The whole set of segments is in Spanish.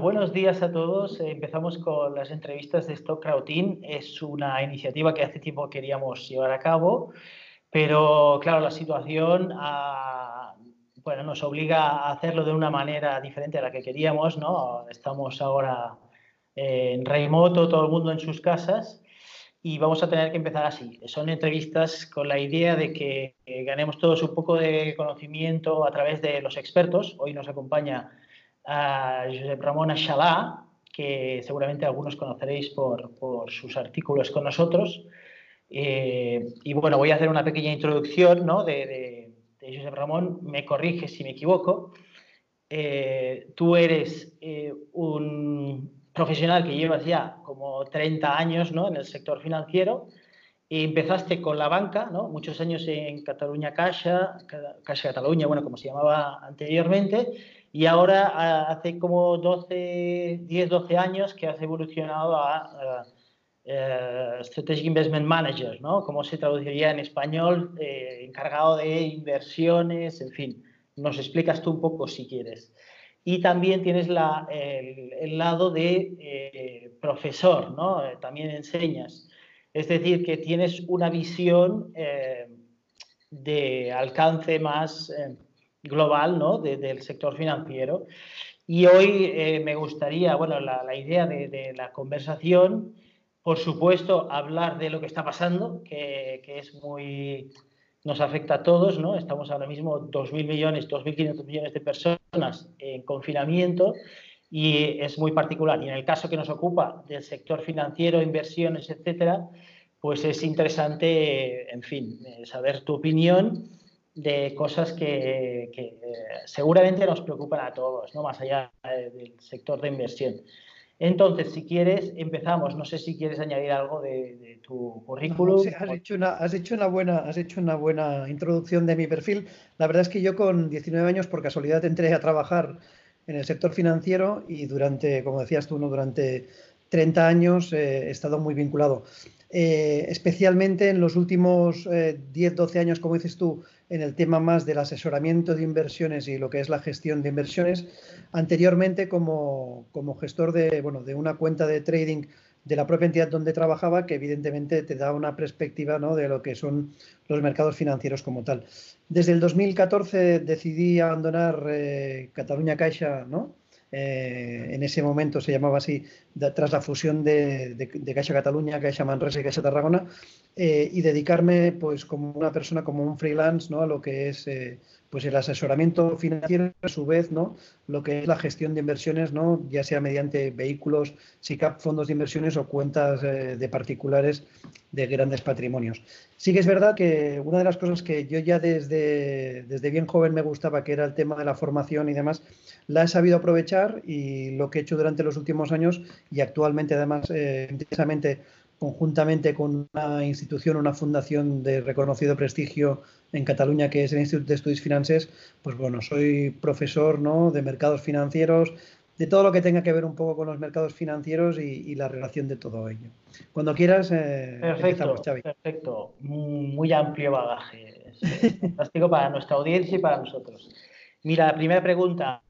Buenos días a todos. Empezamos con las entrevistas de Stock Crowdin. Es una iniciativa que hace tiempo queríamos llevar a cabo, pero claro, la situación ah, bueno, nos obliga a hacerlo de una manera diferente a la que queríamos. ¿no? Estamos ahora en remoto, todo el mundo en sus casas y vamos a tener que empezar así. Son entrevistas con la idea de que ganemos todos un poco de conocimiento a través de los expertos. Hoy nos acompaña a Josep Ramón Achalá, que seguramente algunos conoceréis por, por sus artículos con nosotros. Eh, y bueno, voy a hacer una pequeña introducción ¿no? de, Josep Ramón. Me corrige si me equivoco. Eh, tú eres eh, un profesional que llevas ya como 30 años ¿no? en el sector financiero y empezaste con la banca, ¿no? muchos años en Cataluña Caixa, Caixa Cataluña, bueno, como se llamaba anteriormente, y ahora hace como 12, 10, 12 años que has evolucionado a, Strategic Investment Manager, ¿no? ¿Cómo se traduciría en español? Eh, encargado de inversiones, en fin. Nos explicas tú un poco si quieres. Y también tienes la, el, lado de eh, profesor, ¿no? Eh, también enseñas. Es decir, que tienes una visión de alcance más global ¿no? del sector financiero. Y hoy eh, me gustaría, bueno, la, idea de, la conversación, por supuesto, hablar de lo que está pasando, que, es muy, nos afecta a todos, ¿no? Estamos ahora mismo 2.000 millones, 2.500 millones de personas en confinamiento y es muy particular. Y en el caso que nos ocupa del sector financiero, inversiones, etcétera, pues es interesante, en fin, eh, saber tu opinión de cosas que, eh, seguramente nos preocupan a todos, ¿no? más allá del sector de inversión. Entonces, si quieres, empezamos. No sé si quieres añadir algo de, tu currículum. Sí, has, hecho una, has, hecho una buena, has hecho una buena introducción de mi perfil. La verdad es que yo con 19 años, por casualidad, entré a trabajar en el sector financiero y durante, como decías tú, ¿no? durante 30 años eh, he estado muy vinculado. Eh, especialmente en los últimos 10-12 años, como dices tú, en el tema más del asesoramiento de inversiones y lo que es la gestión de inversiones. Anteriormente, como, como gestor de, bueno, de una cuenta de trading de la propia entidad donde trabajaba, que evidentemente te da una perspectiva ¿no? de lo que son los mercados financieros como tal. Desde el 2014 decidí abandonar eh, Cataluña Caixa, ¿no? Eh, en ese momento se llamaba así, tras la fusión de, de, Caixa Cataluña, Caixa Manresa y Caixa Tarragona, eh, y dedicarme pues como una persona, como un freelance, ¿no? a lo que es eh, pues el asesoramiento financiero, a su vez, ¿no? lo que es la gestión de inversiones, ¿no? ya sea mediante vehículos, SICAP, fondos de inversiones o cuentas de particulares de grandes patrimonios. Sí que es verdad que una de las cosas que yo ya desde, desde bien joven me gustaba, que era el tema de la formación y demás, la he sabido aprovechar y lo que he hecho durante los últimos años y actualmente además eh, intensamente conjuntamente con una institución, una fundación de reconocido prestigio en Cataluña que es el Instituto de Estudios Finances, pues bueno, soy profesor ¿no? de mercados financieros, de todo lo que tenga que ver un poco con los mercados financieros y, la relación de todo ello. Cuando quieras, eh, perfecto, Perfecto, muy amplio bagaje. Es fantástico para nuestra audiencia y para nosotros. Mira, la primera pregunta,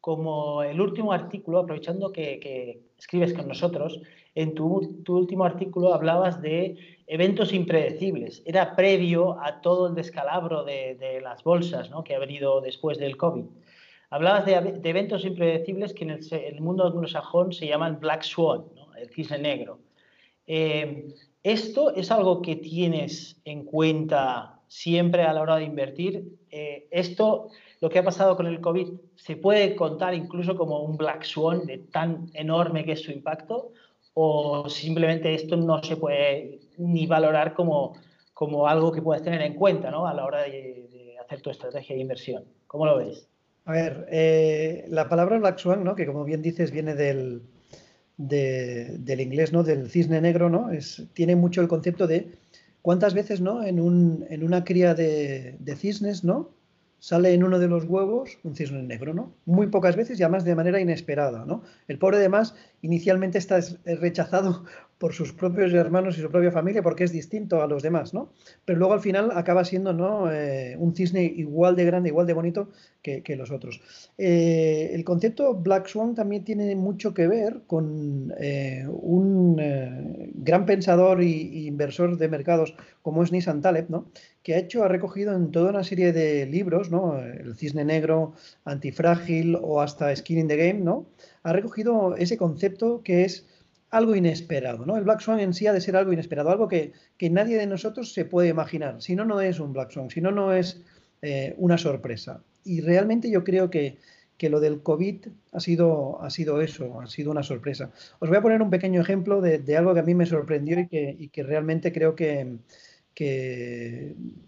como el último artículo, aprovechando que, escribes con nosotros, en tu, último artículo hablabas de eventos impredecibles. Era previo a todo el descalabro de, las bolsas ¿no? que ha venido después del COVID. Hablabas de, eventos impredecibles que en el, mundo anglosajón se llaman Black Swan, el cisne negro. Eh, ¿Esto es algo que tienes en cuenta siempre a la hora de invertir? Eh, ¿Esto lo que ha pasado con el COVID se puede contar incluso como un black swan de tan enorme que es su impacto o simplemente esto no se puede ni valorar como, como algo que puedes tener en cuenta ¿no? a la hora de, hacer tu estrategia de inversión. ¿Cómo lo ves? A ver, eh, la palabra black swan, ¿no? que como bien dices viene del, del inglés, ¿no? del cisne negro, ¿no? tiene mucho el concepto de cuántas veces ¿no? en, un, en una cría de, de cisnes, ¿no? Sale en uno de los huevos un cisne negro, ¿no? Muy pocas veces y además de manera inesperada, ¿no? El pobre además inicialmente está rechazado por sus propios hermanos y su propia familia porque es distinto a los demás, ¿no? Pero luego al final acaba siendo ¿no? Eh, un cisne igual de grande, igual de bonito que, los otros. Eh, el concepto Black Swan también tiene mucho que ver con eh, un gran pensador e inversor de mercados como es Nissan Taleb, ¿no? que ha hecho, ha recogido en toda una serie de libros, ¿no? El cisne negro, antifrágil o hasta Skin in the Game, ¿no? Ha recogido ese concepto que es algo inesperado, ¿no? El Black Swan en sí ha de ser algo inesperado, algo que, nadie de nosotros se puede imaginar. Si no, no es un Black Swan, si no, no es eh, una sorpresa. Y realmente yo creo que, lo del COVID ha sido, ha sido eso, ha sido una sorpresa. Os voy a poner un pequeño ejemplo de, algo que a mí me sorprendió y que, realmente creo que,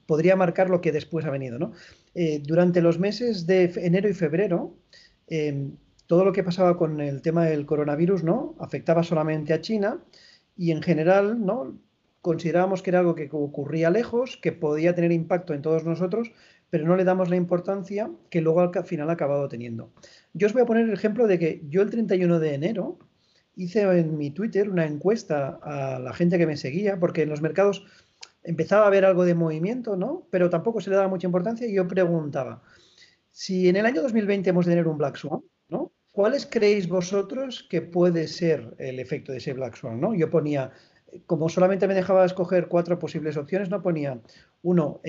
podría marcar lo que después ha venido, ¿no? Eh, durante los meses de enero y febrero, eh, todo lo que pasaba con el tema del coronavirus, ¿no? Afectaba solamente a China y en general, ¿no? Considerábamos que era algo que ocurría lejos, que podía tener impacto en todos nosotros, pero no le damos la importancia que luego al final ha acabado teniendo. Yo os voy a poner el ejemplo de que yo el 31 de enero hice en mi Twitter una encuesta a la gente que me seguía, porque en los mercados empezaba a haber algo de movimiento, ¿no? Pero tampoco se le daba mucha importancia y yo preguntaba, si en el año 2020 hemos de tener un Black Swan. ¿Cuáles creéis vosotros que puede ser el efecto de ese Black Swan? ¿no? Yo ponía, como solamente me dejaba escoger cuatro posibles opciones, no ponía uno,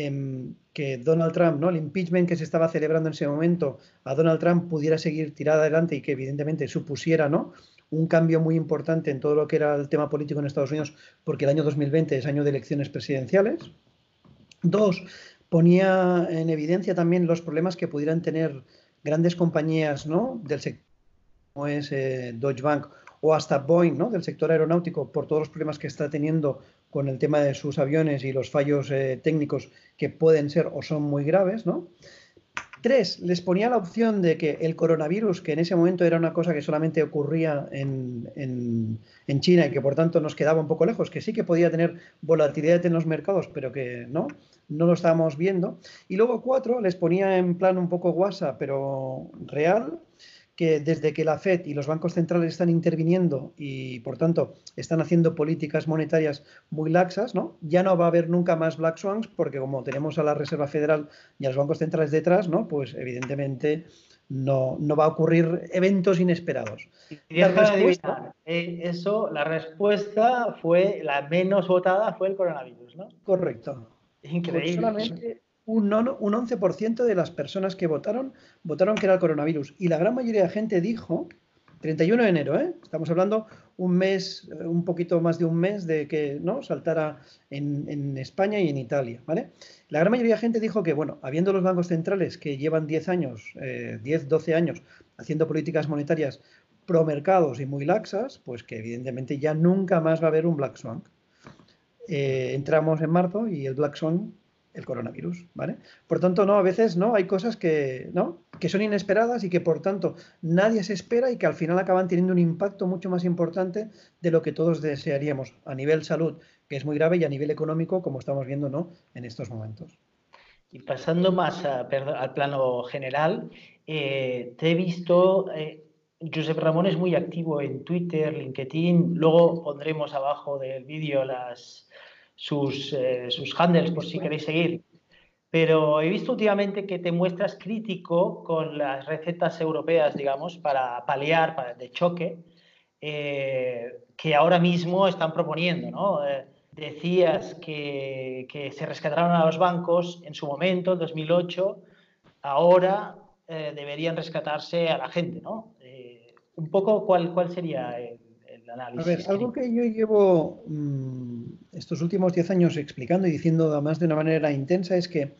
que Donald Trump, ¿no? el impeachment que se estaba celebrando en ese momento, a Donald Trump pudiera seguir tirada adelante y que evidentemente supusiera ¿no? un cambio muy importante en todo lo que era el tema político en Estados Unidos, porque el año 2020 es año de elecciones presidenciales. Dos, ponía en evidencia también los problemas que pudieran tener grandes compañías ¿no? del sector como es eh, Deutsche Bank o hasta Boeing, ¿no? del sector aeronáutico, por todos los problemas que está teniendo con el tema de sus aviones y los fallos eh, técnicos que pueden ser o son muy graves. ¿no? Tres, les ponía la opción de que el coronavirus, que en ese momento era una cosa que solamente ocurría en, en, China y que por tanto nos quedaba un poco lejos, que sí que podía tener volatilidad en los mercados, pero que no, no lo estábamos viendo. Y luego cuatro, les ponía en plan un poco guasa, pero real, que desde que la Fed y los bancos centrales están interviniendo y, por tanto, están haciendo políticas monetarias muy laxas, ¿no? ya no va a haber nunca más black swans porque como tenemos a la Reserva Federal y a los bancos centrales detrás, ¿no? pues evidentemente no, no va a ocurrir eventos inesperados. Y respuesta... Eh, eso, la respuesta fue, la menos votada fue el coronavirus, ¿no? Correcto. Increíble un, un 11% de las personas que votaron votaron que era el coronavirus. Y la gran mayoría de gente dijo, 31 de enero, ¿eh? estamos hablando un mes, eh, un poquito más de un mes de que no saltara en, España y en Italia. ¿vale? La gran mayoría de gente dijo que, bueno, habiendo los bancos centrales que llevan 10 años, 10, eh, 12 años haciendo políticas monetarias pro mercados y muy laxas, pues que evidentemente ya nunca más va a haber un Black Swan. entramos en marzo y el Black Swan el coronavirus, ¿vale? Por tanto, no, a veces no, hay cosas que, ¿no? que son inesperadas y que por tanto nadie se espera y que al final acaban teniendo un impacto mucho más importante de lo que todos desearíamos a nivel salud, que es muy grave, y a nivel económico, como estamos viendo, ¿no? En estos momentos. Y pasando más al plano general, eh, te he visto, eh, Josep Ramón es muy activo en Twitter, LinkedIn, luego pondremos abajo del vídeo las, sus, eh, sus handles por si queréis seguir. Pero he visto últimamente que te muestras crítico con las recetas europeas, digamos, para paliar, para, de choque, eh, que ahora mismo están proponiendo, ¿no? Eh, decías que, que, se rescataron a los bancos en su momento, en 2008, ahora deberían rescatarse a la gente, ¿no? un poco, ¿cuál, cuál sería el, a ver, algo que yo llevo mm, estos últimos 10 años explicando y diciendo además de una manera intensa es que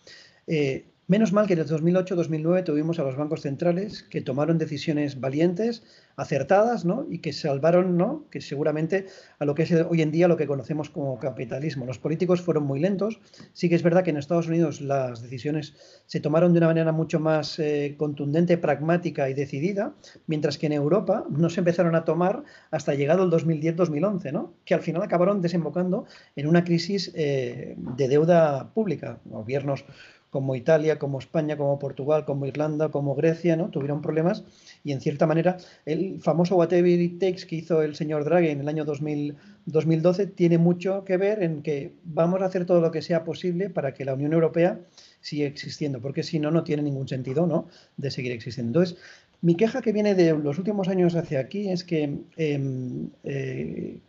eh, Menos mal que en el 2008-2009 tuvimos a los bancos centrales que tomaron decisiones valientes, acertadas, ¿no? Y que salvaron, ¿no? Que seguramente a lo que es hoy en día lo que conocemos como capitalismo. Los políticos fueron muy lentos. Sí que es verdad que en Estados Unidos las decisiones se tomaron de una manera mucho más eh, contundente, pragmática y decidida, mientras que en Europa no se empezaron a tomar hasta llegado el 2010-2011, ¿no? Que al final acabaron desembocando en una crisis eh, de deuda pública. Gobiernos como Italia, como España, como Portugal, como Irlanda, como Grecia, ¿no? Tuvieron problemas y en cierta manera el famoso Whatever It Takes que hizo el señor Draghi en el año 2012 tiene mucho que ver en que vamos a hacer todo lo que sea posible para que la Unión Europea siga existiendo, porque si no, no tiene ningún sentido ¿no? de seguir existiendo. Entonces, mi queja que viene de los últimos años hacia aquí es que em, eh,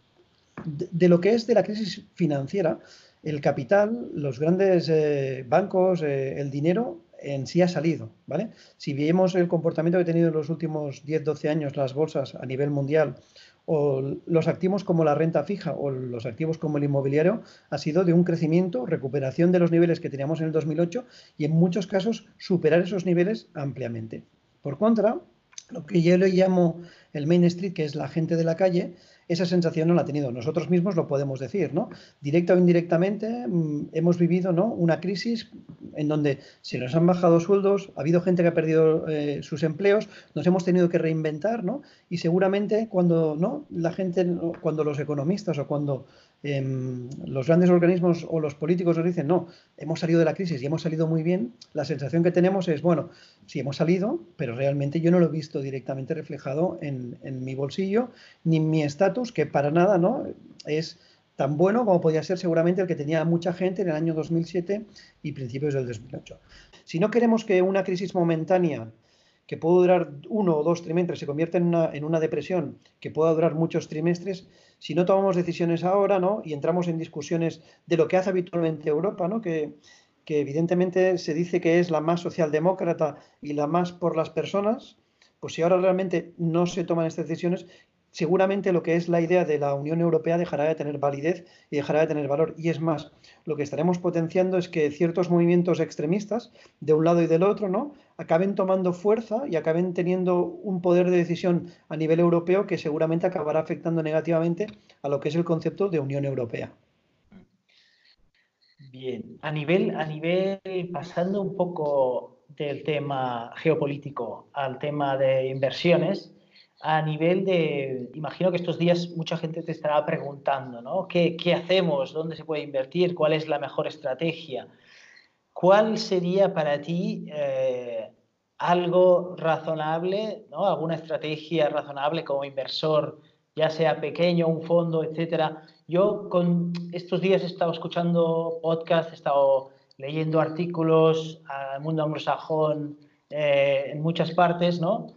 de, lo que es de la crisis financiera, el capital, los grandes eh, bancos, eh, el dinero en sí ha salido, ¿vale? Si vemos el comportamiento que ha tenido en los últimos 10-12 años las bolsas a nivel mundial o los activos como la renta fija o los activos como el inmobiliario ha sido de un crecimiento, recuperación de los niveles que teníamos en el 2008 y en muchos casos superar esos niveles ampliamente. Por contra, lo que yo le llamo el Main Street, que es la gente de la calle, esa sensación no la ha tenido. Nosotros mismos lo podemos decir, ¿no? Directa o indirectamente mm, hemos vivido ¿no? una crisis en donde se nos han bajado sueldos, ha habido gente que ha perdido eh, sus empleos, nos hemos tenido que reinventar, ¿no? Y seguramente cuando ¿no? la gente, cuando los economistas o cuando Em, los grandes organismos o los políticos nos dicen, no, hemos salido de la crisis y hemos salido muy bien, la sensación que tenemos es, bueno, sí hemos salido, pero realmente yo no lo he visto directamente reflejado en, mi bolsillo ni en mi estatus, que para nada no es tan bueno como podía ser seguramente el que tenía mucha gente en el año 2007 y principios del 2008. Si no queremos que una crisis momentánea que puede durar uno o dos trimestres se convierta en una depresión que pueda durar muchos trimestres, si no tomamos decisiones ahora, ¿no? Y entramos en discusiones de lo que hace habitualmente Europa, ¿no? Que, que evidentemente se dice que es la más socialdemócrata y la más por las personas, pues si ahora realmente no se toman estas decisiones, seguramente lo que es la idea de la Unión Europea dejará de tener validez y dejará de tener valor. Y es más, lo que estaremos potenciando es que ciertos movimientos extremistas, de un lado y del otro, ¿no? acaben tomando fuerza y acaben teniendo un poder de decisión a nivel europeo que seguramente acabará afectando negativamente a lo que es el concepto de Unión Europea. Bien, a nivel, a nivel, pasando un poco del tema geopolítico al tema de inversiones, a nivel de, imagino que estos días mucha gente te estará preguntando, ¿no? ¿Qué, hacemos? ¿Dónde se puede invertir? ¿Cuál es la mejor estrategia? ¿Cuál sería para ti eh, algo razonable, ¿no? alguna estrategia razonable como inversor, ya sea pequeño, un fondo, etcétera? Yo con estos días he estado escuchando podcasts, he estado leyendo artículos al mundo anglosajón eh, en muchas partes, ¿no?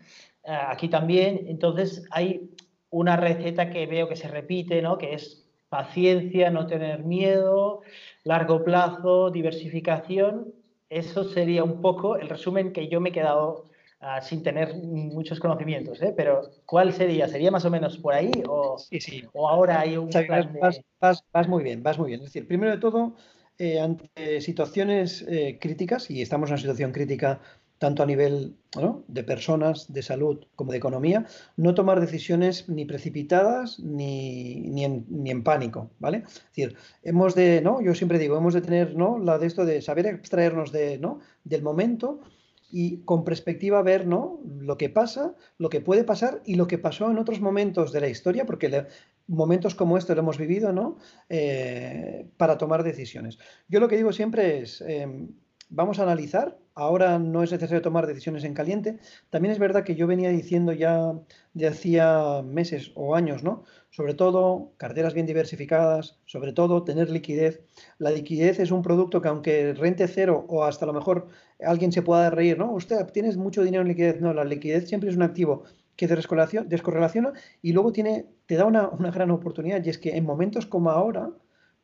Eh, aquí también. Entonces hay una receta que veo que se repite, ¿no? que es paciencia, no tener miedo, largo plazo, diversificación. Eso sería un poco el resumen que yo me he quedado ah, sin tener muchos conocimientos, ¿eh? pero ¿cuál sería? ¿Sería más o menos por ahí o, sí, sí. o ahora hay un... vas, vas, muy bien, vas muy bien. Es decir, primero de todo, eh, ante situaciones críticas, y estamos en una situación crítica tanto a nivel de personas, de salud como de economía, no tomar decisiones ni precipitadas ni, ni, en, pánico, ¿vale? Es decir, hemos de, ¿no? Yo siempre digo, hemos de tener, ¿no? La de esto de saber extraernos de, ¿no? del momento y con perspectiva ver, ¿no? Lo que pasa, lo que puede pasar y lo que pasó en otros momentos de la historia, porque momentos como este lo hemos vivido, ¿no? Eh, para tomar decisiones. Yo lo que digo siempre es, em, vamos a analizar. Ahora no es necesario tomar decisiones en caliente. También es verdad que yo venía diciendo ya de hacía meses o años, ¿no? Sobre todo carteras bien diversificadas, sobre todo tener liquidez. La liquidez es un producto que aunque rente cero o hasta a lo mejor alguien se pueda reír, ¿no? Usted tienes mucho dinero en liquidez. No, la liquidez siempre es un activo que descorrelaciona y luego tiene, te da una, una gran oportunidad y es que en momentos como ahora,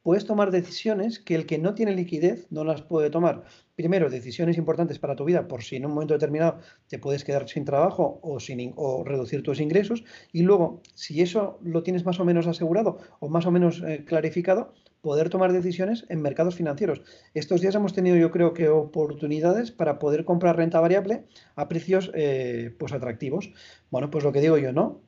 puedes tomar decisiones que el que no tiene liquidez no las puede tomar. Primero, decisiones importantes para tu vida, por si en un momento determinado te puedes quedar sin trabajo o, sin, o reducir tus ingresos. Y luego, si eso lo tienes más o menos asegurado o más o menos eh, clarificado, poder tomar decisiones en mercados financieros. Estos días hemos tenido, yo creo que, oportunidades para poder comprar renta variable a precios eh, pues atractivos. Bueno, pues lo que digo yo, ¿no?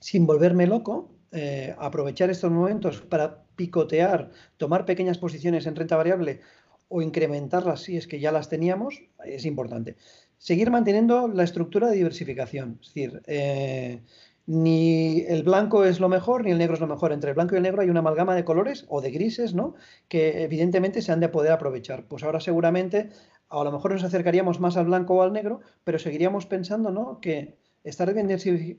Sin volverme loco, eh, aprovechar estos momentos para picotear, tomar pequeñas posiciones en renta variable o incrementarlas si es que ya las teníamos, es importante. Seguir manteniendo la estructura de diversificación, es decir, eh, ni el blanco es lo mejor ni el negro es lo mejor. Entre el blanco y el negro hay una amalgama de colores o de grises, ¿no? Que evidentemente se han de poder aprovechar. Pues ahora seguramente a lo mejor nos acercaríamos más al blanco o al negro, pero seguiríamos pensando ¿no? que estar bien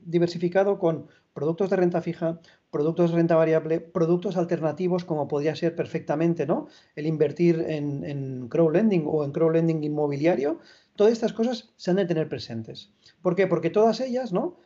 diversificado con productos de renta fija, productos de renta variable, productos alternativos como podría ser perfectamente ¿no? el invertir en, en crowdlending o en crowdlending inmobiliario, todas estas cosas se han de tener presentes. ¿Por qué? Porque todas ellas ¿no?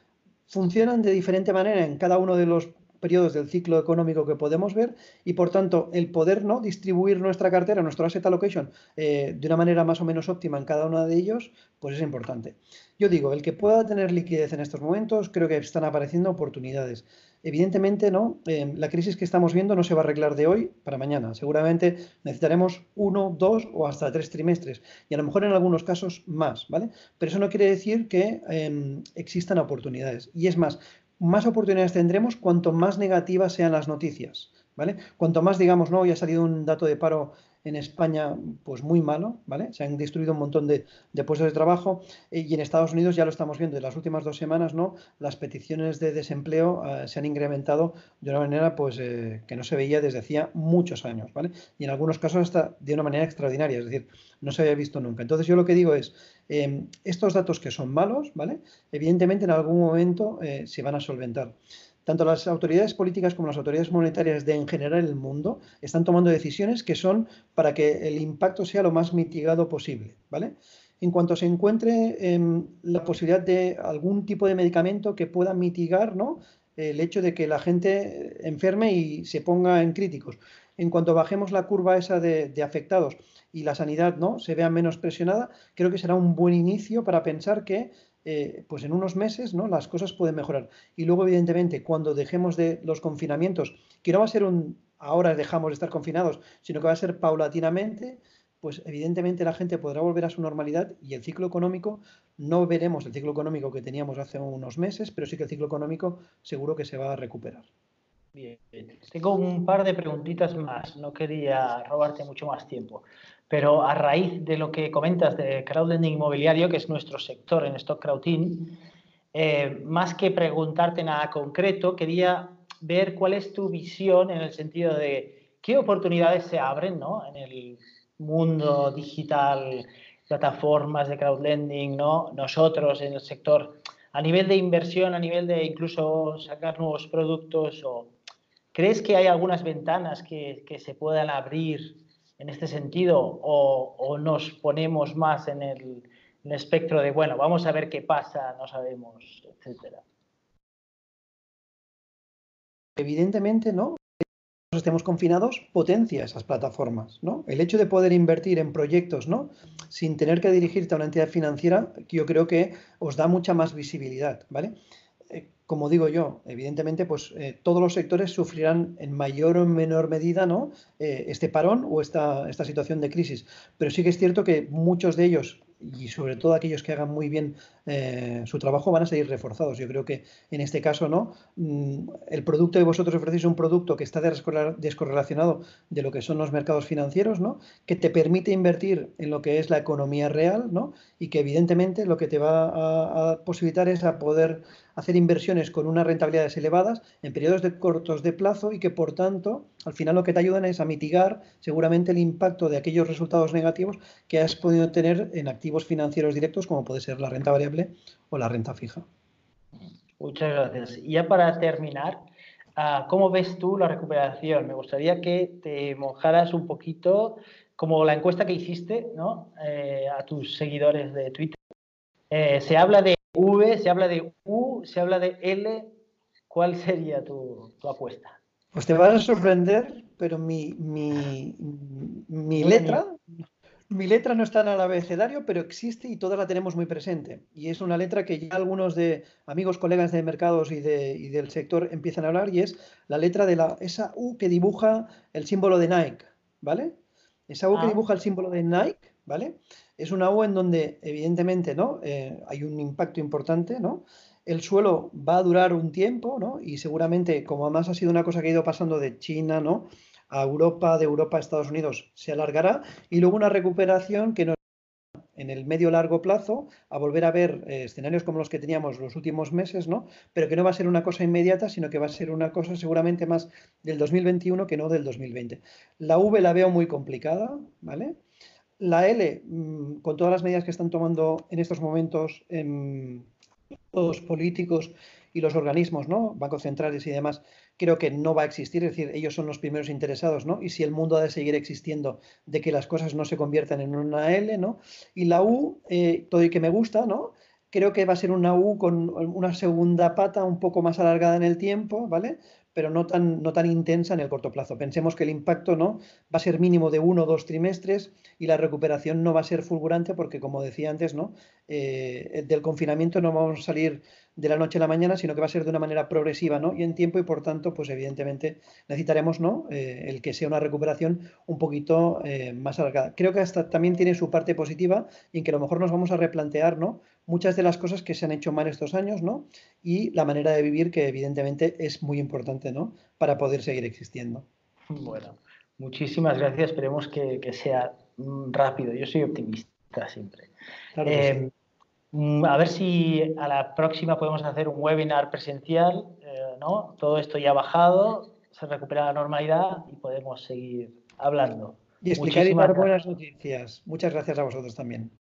funcionan de diferente manera en cada uno de los periodos del ciclo económico que podemos ver y por tanto el poder ¿no? distribuir nuestra cartera, nuestro asset allocation eh, de una manera más o menos óptima en cada uno de ellos, pues es importante. Yo digo, el que pueda tener liquidez en estos momentos, creo que están apareciendo oportunidades. Evidentemente, ¿no? Eh, la crisis que estamos viendo no se va a arreglar de hoy para mañana. Seguramente necesitaremos uno, dos o hasta tres trimestres y a lo mejor en algunos casos más, ¿vale? Pero eso no quiere decir que em, existan oportunidades. Y es más, más oportunidades tendremos cuanto más negativas sean las noticias. ¿Vale? Cuanto más digamos, no, hoy ha salido un dato de paro en España pues muy malo, ¿vale? Se han destruido un montón de, puestos de trabajo eh, y en Estados Unidos ya lo estamos viendo en las últimas dos semanas, ¿no? Las peticiones de desempleo eh, se han incrementado de una manera pues eh, que no se veía desde hacía muchos años, ¿vale? Y en algunos casos hasta de una manera extraordinaria, es decir, no se había visto nunca. Entonces yo lo que digo es, em, estos datos que son malos, ¿vale? Evidentemente en algún momento se van a solventar tanto las autoridades políticas como las autoridades monetarias de en general el mundo están tomando decisiones que son para que el impacto sea lo más mitigado posible, ¿vale? En cuanto se encuentre em, la posibilidad de algún tipo de medicamento que pueda mitigar ¿no? el hecho de que la gente enferme y se ponga en críticos. En cuanto bajemos la curva esa de, afectados y la sanidad ¿no? se vea menos presionada, creo que será un buen inicio para pensar que eh, pues en unos meses ¿no? las cosas pueden mejorar. Y luego, evidentemente, cuando dejemos de los confinamientos, que no va a ser un ahora dejamos de estar confinados, sino que va a ser paulatinamente, pues evidentemente la gente podrá volver a su normalidad y el ciclo económico, no veremos el ciclo económico que teníamos hace unos meses, pero sí que el ciclo económico seguro que se va a recuperar. Bien, tengo un par de preguntitas más, no quería robarte mucho más tiempo. Pero a raíz de lo que comentas de crowdlending inmobiliario, que es nuestro sector en Stock Crowdin, eh, más que preguntarte nada concreto, quería ver cuál es tu visión en el sentido de qué oportunidades se abren ¿no? en el mundo digital, plataformas de crowdlending, ¿no? nosotros en el sector, a nivel de inversión, a nivel de incluso sacar nuevos productos, o ¿crees que hay algunas ventanas que, se puedan abrir en este sentido o, nos ponemos más en el, espectro de, bueno, vamos a ver qué pasa, no sabemos, etcétera? Evidentemente, ¿no? estemos confinados potencia esas plataformas, ¿no? El hecho de poder invertir en proyectos, ¿no? Sin tener que dirigirte a una entidad financiera, yo creo que os da mucha más visibilidad, ¿vale? Como digo yo, evidentemente, pues eh, todos los sectores sufrirán en mayor o menor medida ¿no? Eh, este parón o esta, esta situación de crisis. Pero sí que es cierto que muchos de ellos y sobre todo aquellos que hagan muy bien eh, su trabajo van a seguir reforzados. Yo creo que en este caso no. Mm, el producto que vosotros ofrecéis es un producto que está descorrelacionado de lo que son los mercados financieros, ¿no? que te permite invertir en lo que es la economía real ¿no? y que evidentemente lo que te va a, a posibilitar es a poder hacer inversiones con unas rentabilidades elevadas en periodos de cortos de plazo y que por tanto al final lo que te ayudan es a mitigar seguramente el impacto de aquellos resultados negativos que has podido tener en activos financieros directos como puede ser la renta variable o la renta fija. Muchas gracias. Y ya para terminar, ah, ¿cómo ves tú la recuperación? Me gustaría que te mojaras un poquito como la encuesta que hiciste ¿no? Eh, a tus seguidores de Twitter. Eh, se habla de V, se habla de U, se habla de L. ¿Cuál sería tu, apuesta? Pues te vas a sorprender, pero mi, mi, mi letra, mi letra no está en el abecedario, pero existe y toda la tenemos muy presente. Y es una letra que ya algunos de amigos, colegas de mercados y, del sector empiezan a hablar y es la letra de la, esa U que dibuja el símbolo de Nike, ¿vale? Esa U que ah. dibuja el símbolo de Nike, ¿vale? Es una U en donde evidentemente ¿no? Eh, hay un impacto importante, ¿no? El suelo va a durar un tiempo, ¿no? Y seguramente, como además ha sido una cosa que ha ido pasando de China, ¿no? A Europa, de Europa a Estados Unidos se alargará y luego una recuperación que nos en el medio largo plazo a volver a ver eh, escenarios como los que teníamos los últimos meses, ¿no? Pero que no va a ser una cosa inmediata, sino que va a ser una cosa seguramente más del 2021 que no del 2020. La V la veo muy complicada, ¿vale? la L, mm, con todas las medidas que están tomando en estos momentos los políticos y los organismos, ¿no? Bancos centrales y demás, creo que no va a existir, es decir, ellos son los primeros interesados, ¿no? Y si el mundo ha de seguir existiendo, de que las cosas no se conviertan en una L, ¿no? Y la U, eh, todo y que me gusta, ¿no? Creo que va a ser una U con una segunda pata un poco más alargada en el tiempo, ¿vale? Pero no tan, no tan intensa en el corto plazo. Pensemos que el impacto ¿no? va a ser mínimo de uno o dos trimestres y la recuperación no va a ser fulgurante porque, como decía antes, ¿no? Eh, del confinamiento no vamos a salir de la noche a la mañana, sino que va a ser de una manera progresiva ¿no? y en tiempo y por tanto, pues evidentemente necesitaremos ¿no? Eh, el que sea una recuperación un poquito eh, más alargada. Creo que hasta también tiene su parte positiva y en que a lo mejor nos vamos a replantear ¿no? Muchas de las cosas que se han hecho mal estos años ¿no? y la manera de vivir que evidentemente es muy importante ¿no? para poder seguir existiendo. Bueno, muchísimas gracias. Esperemos que, sea mm, rápido. Yo soy optimista siempre. Claro eh, a ver si a la próxima podemos hacer un webinar presencial, eh, ¿no? Todo esto ya ha bajado, se recupera la normalidad y podemos seguir hablando. Y explicar y dar buenas noticias. Muchas gracias a vosotros también.